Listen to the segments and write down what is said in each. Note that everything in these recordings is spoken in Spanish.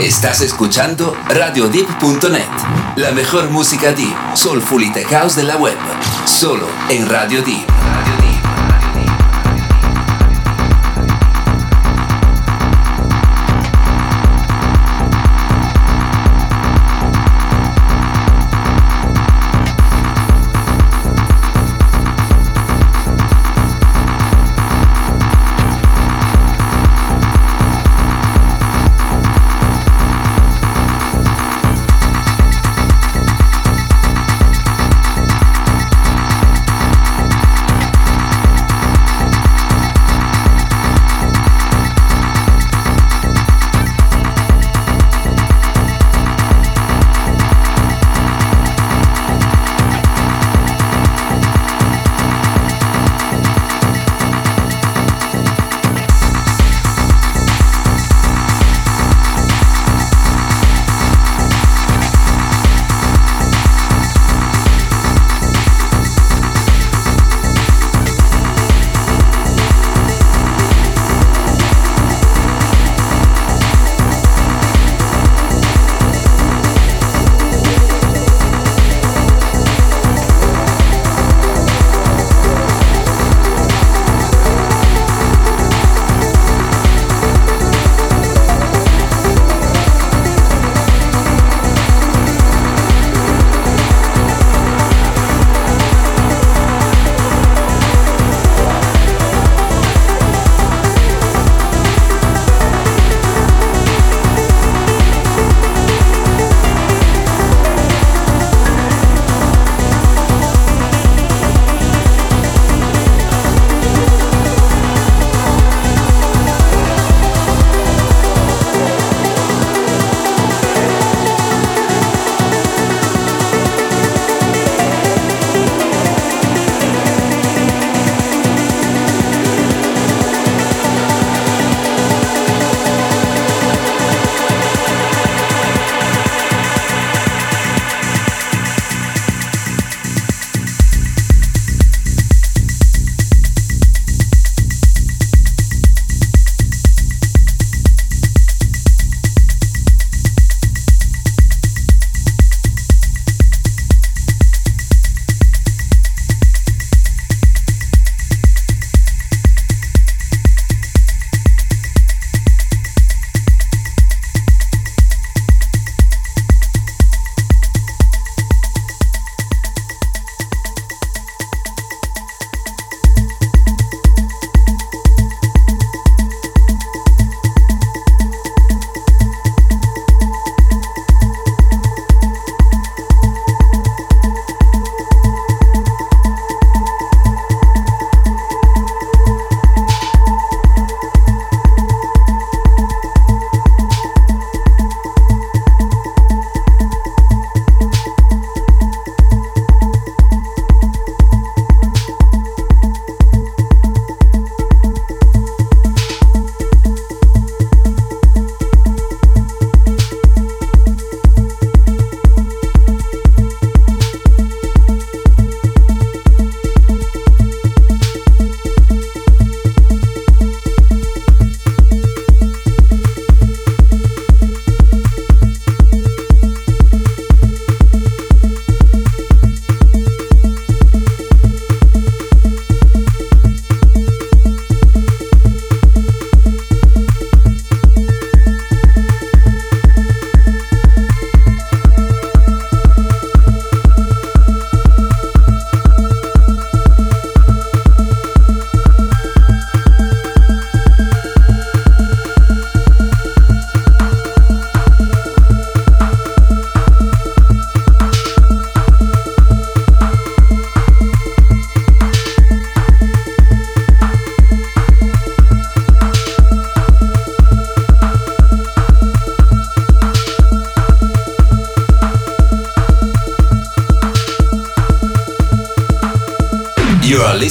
Estás escuchando RadioDeep.net, la mejor música deep, soulful y tech de la web, solo en Radio Deep.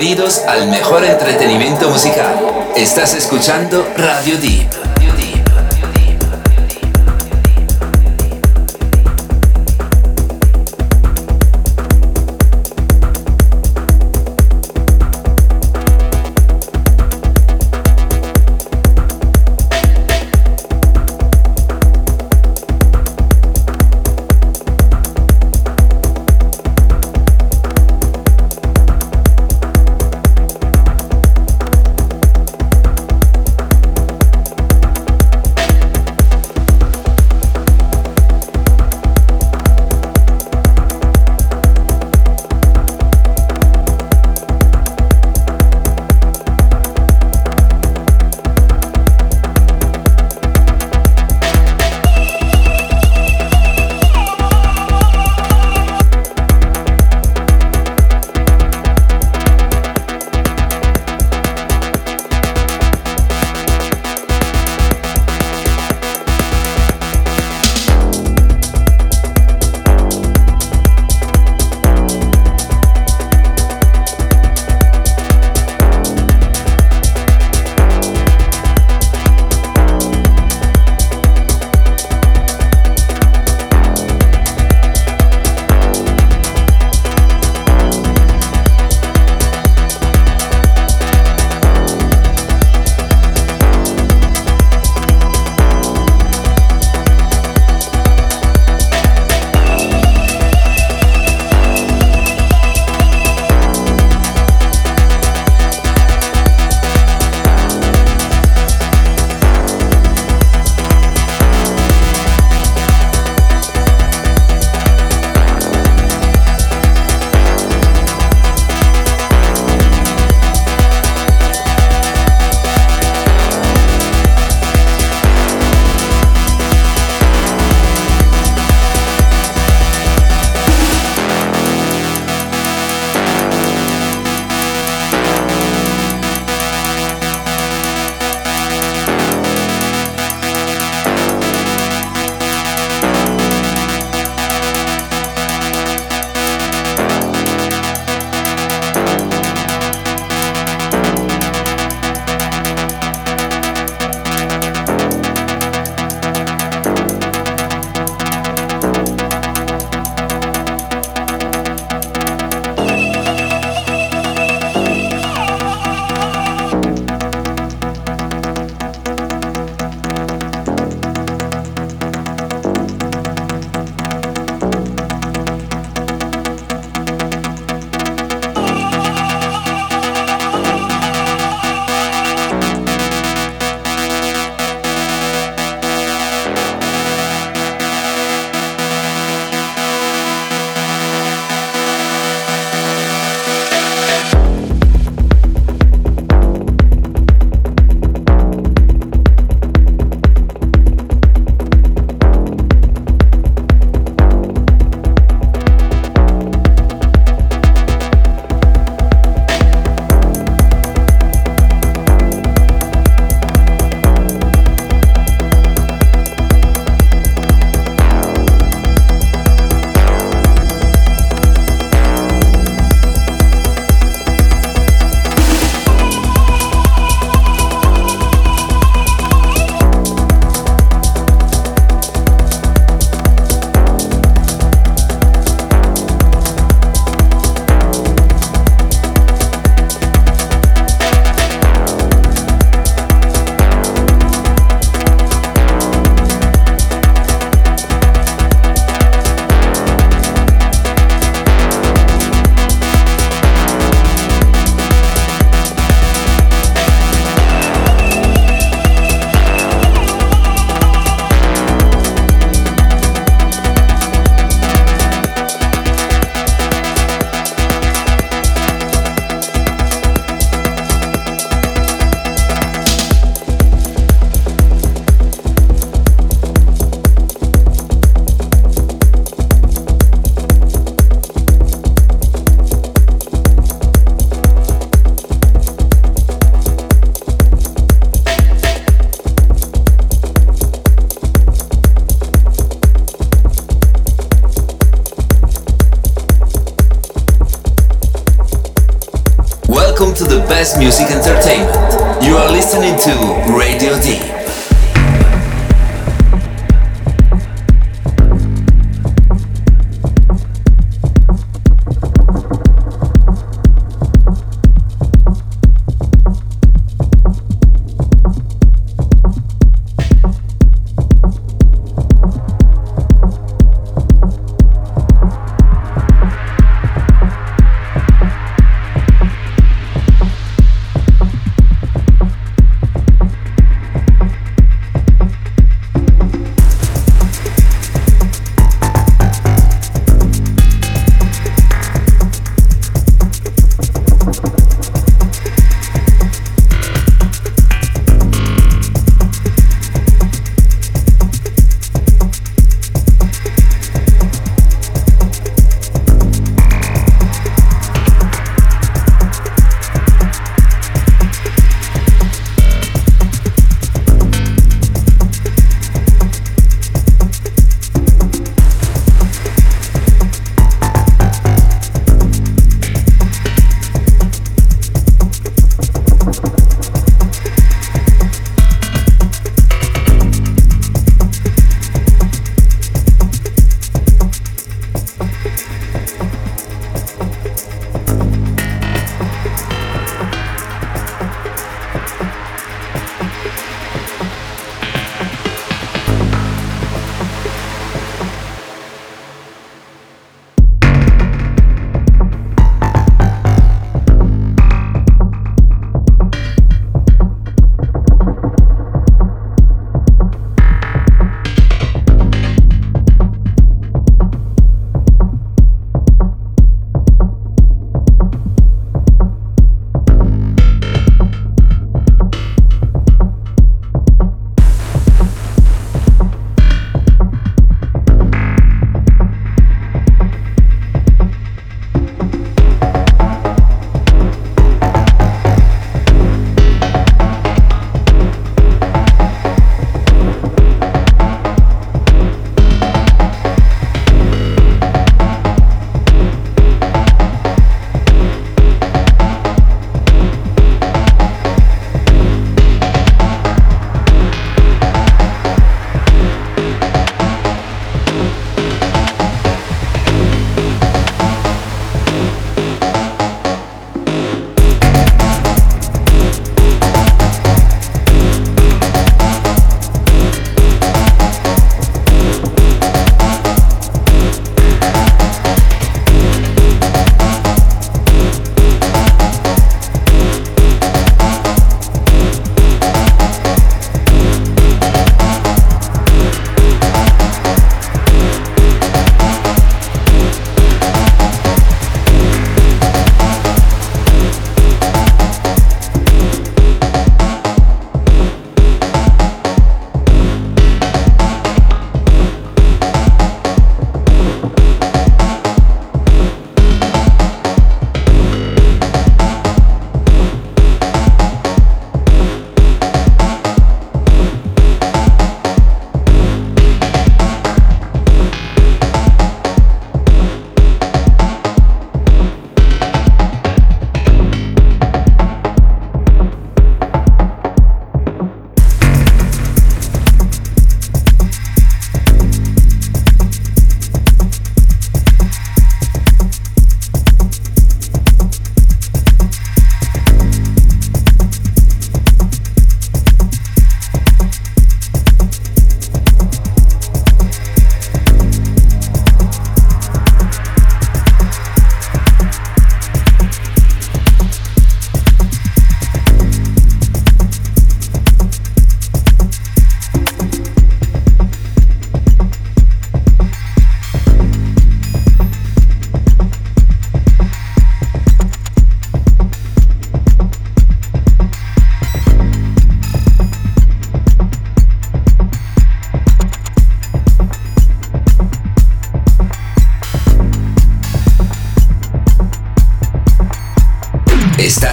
Bienvenidos al mejor entretenimiento musical. Estás escuchando Radio Deep.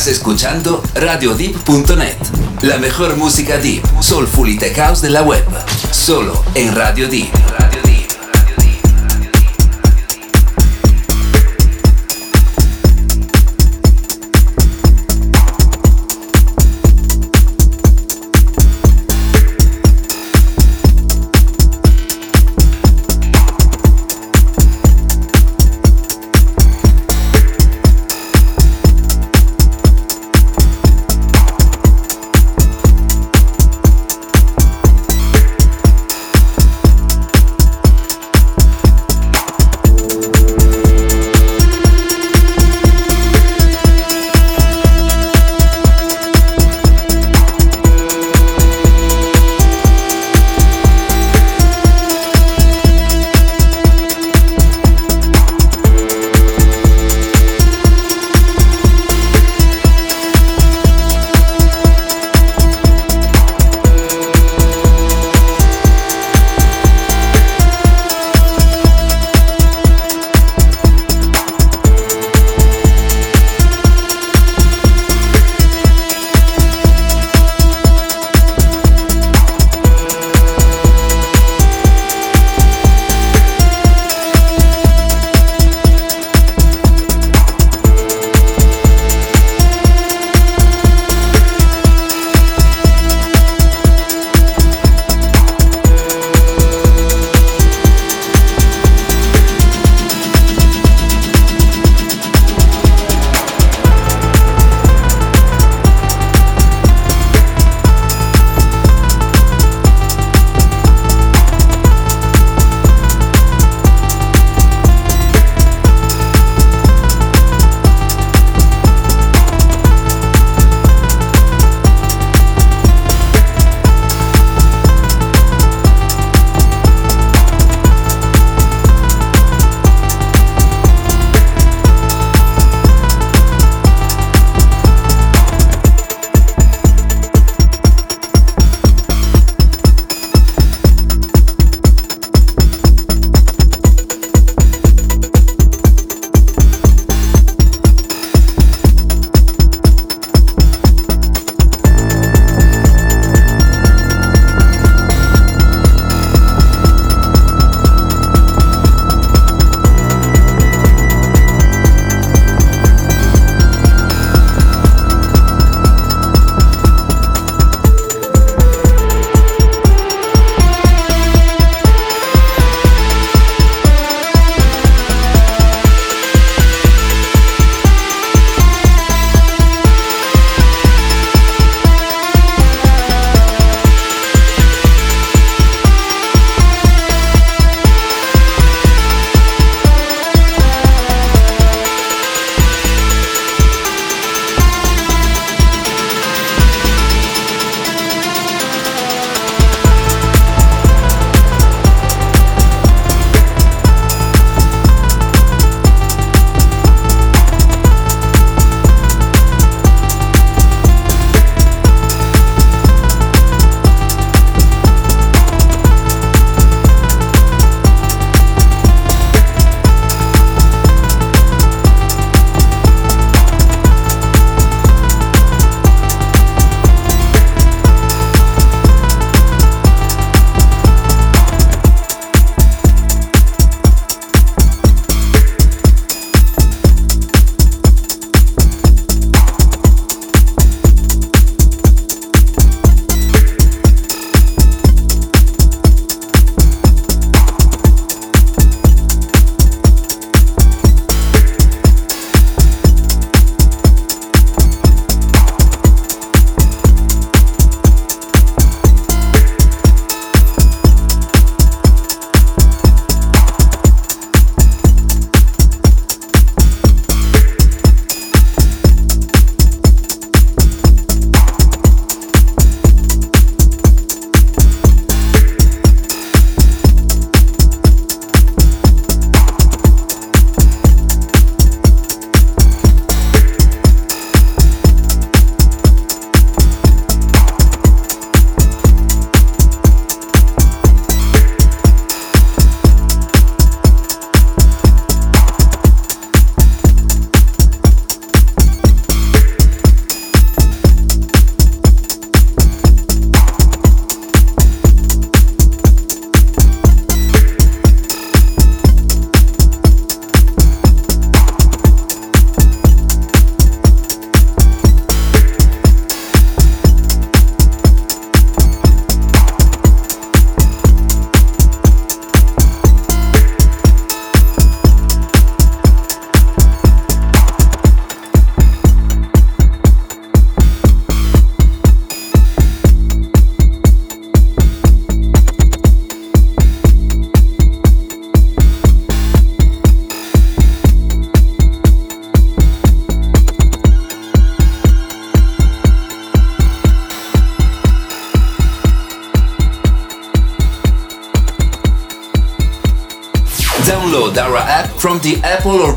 Escuchando RadioDeep.net, la mejor música deep, soulful y tech house de la web, solo en Radio Deep.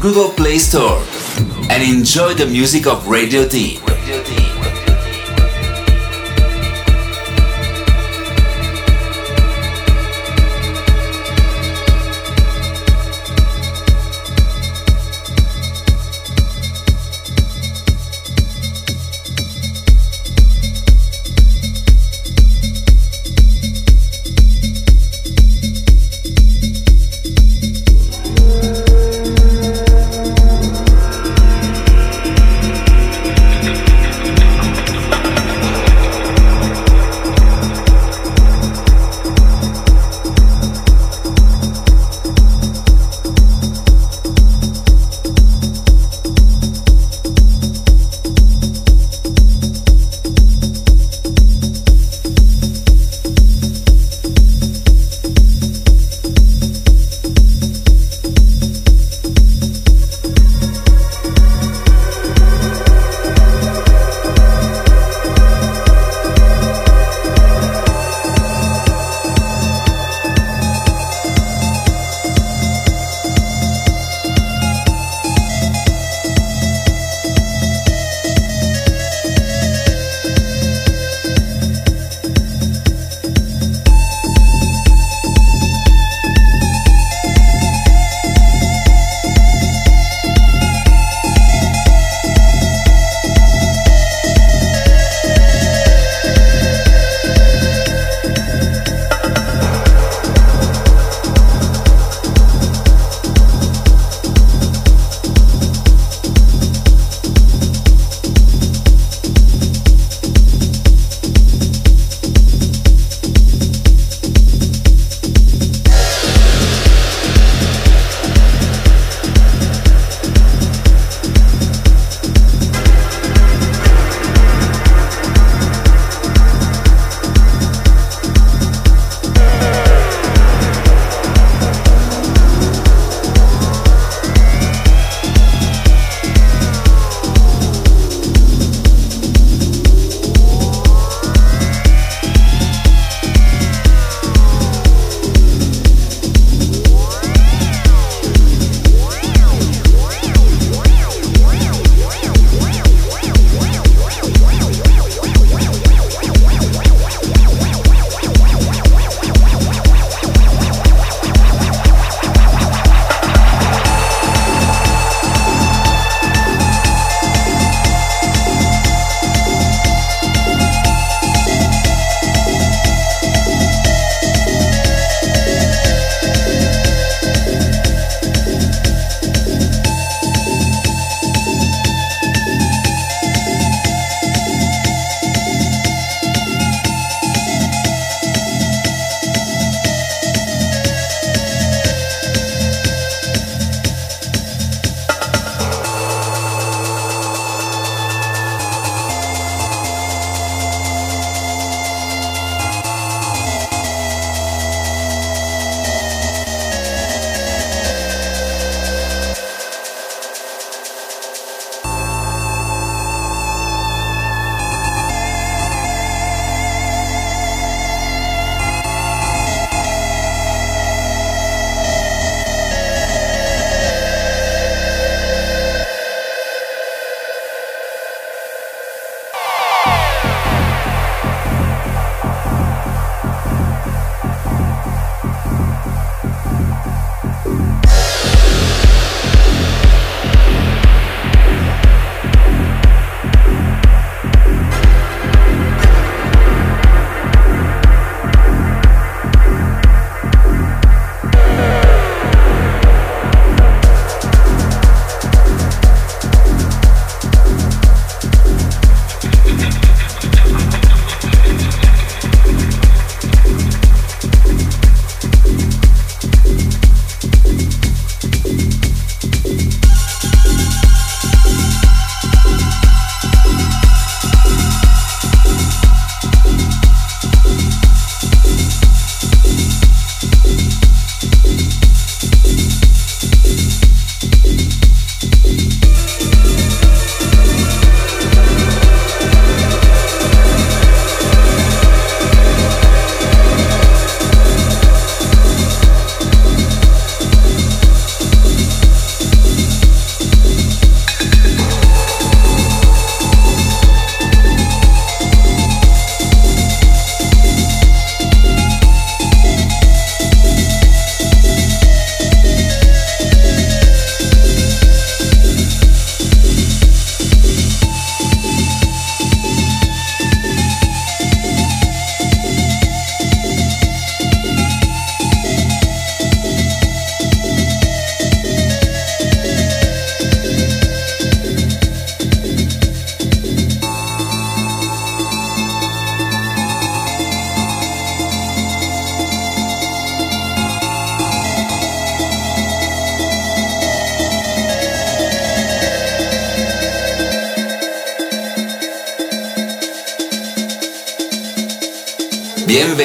Google Play Store and enjoy the music of Radio D. Radio D.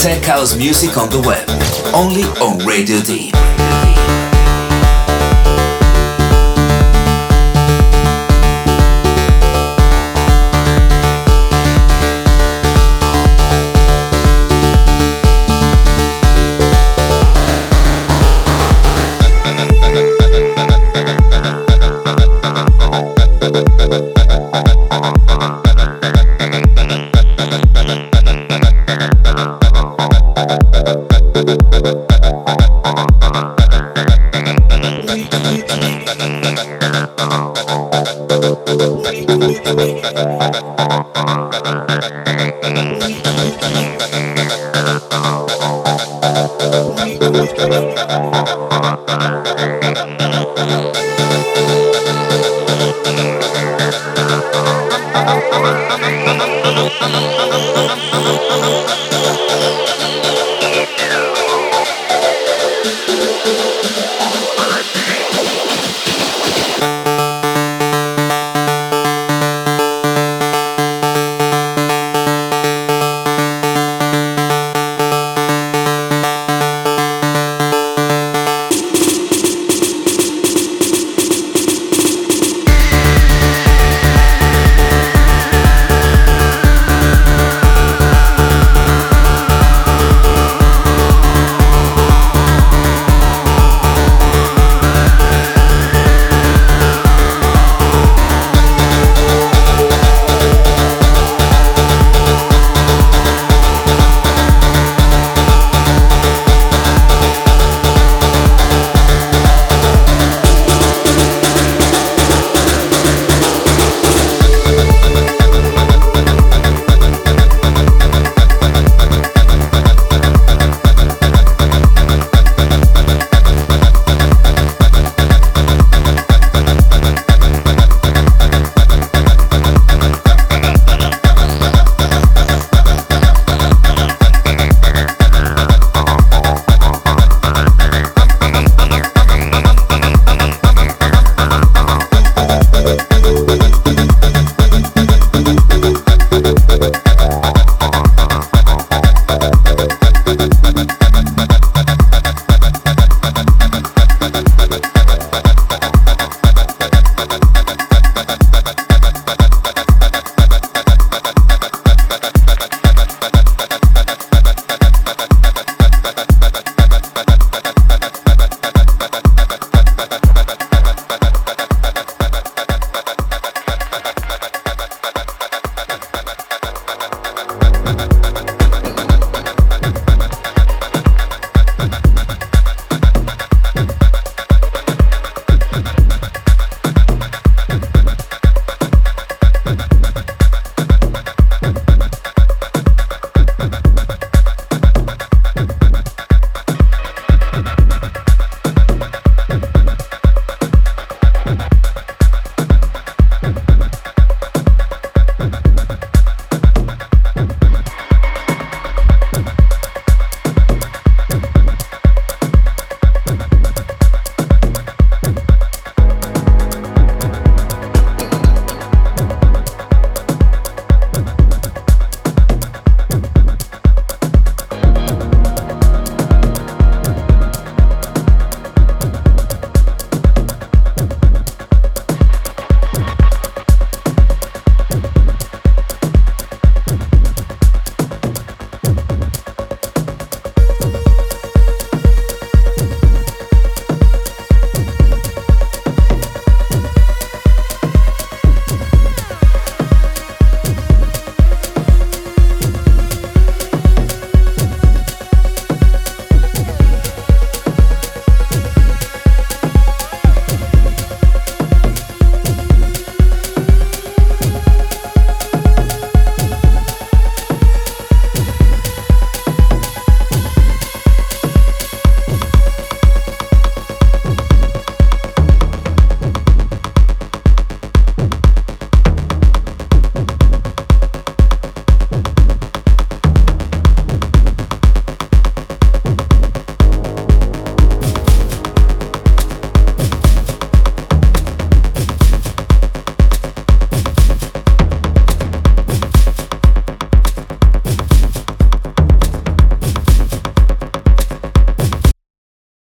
Tech house music on the web, only on Radio D.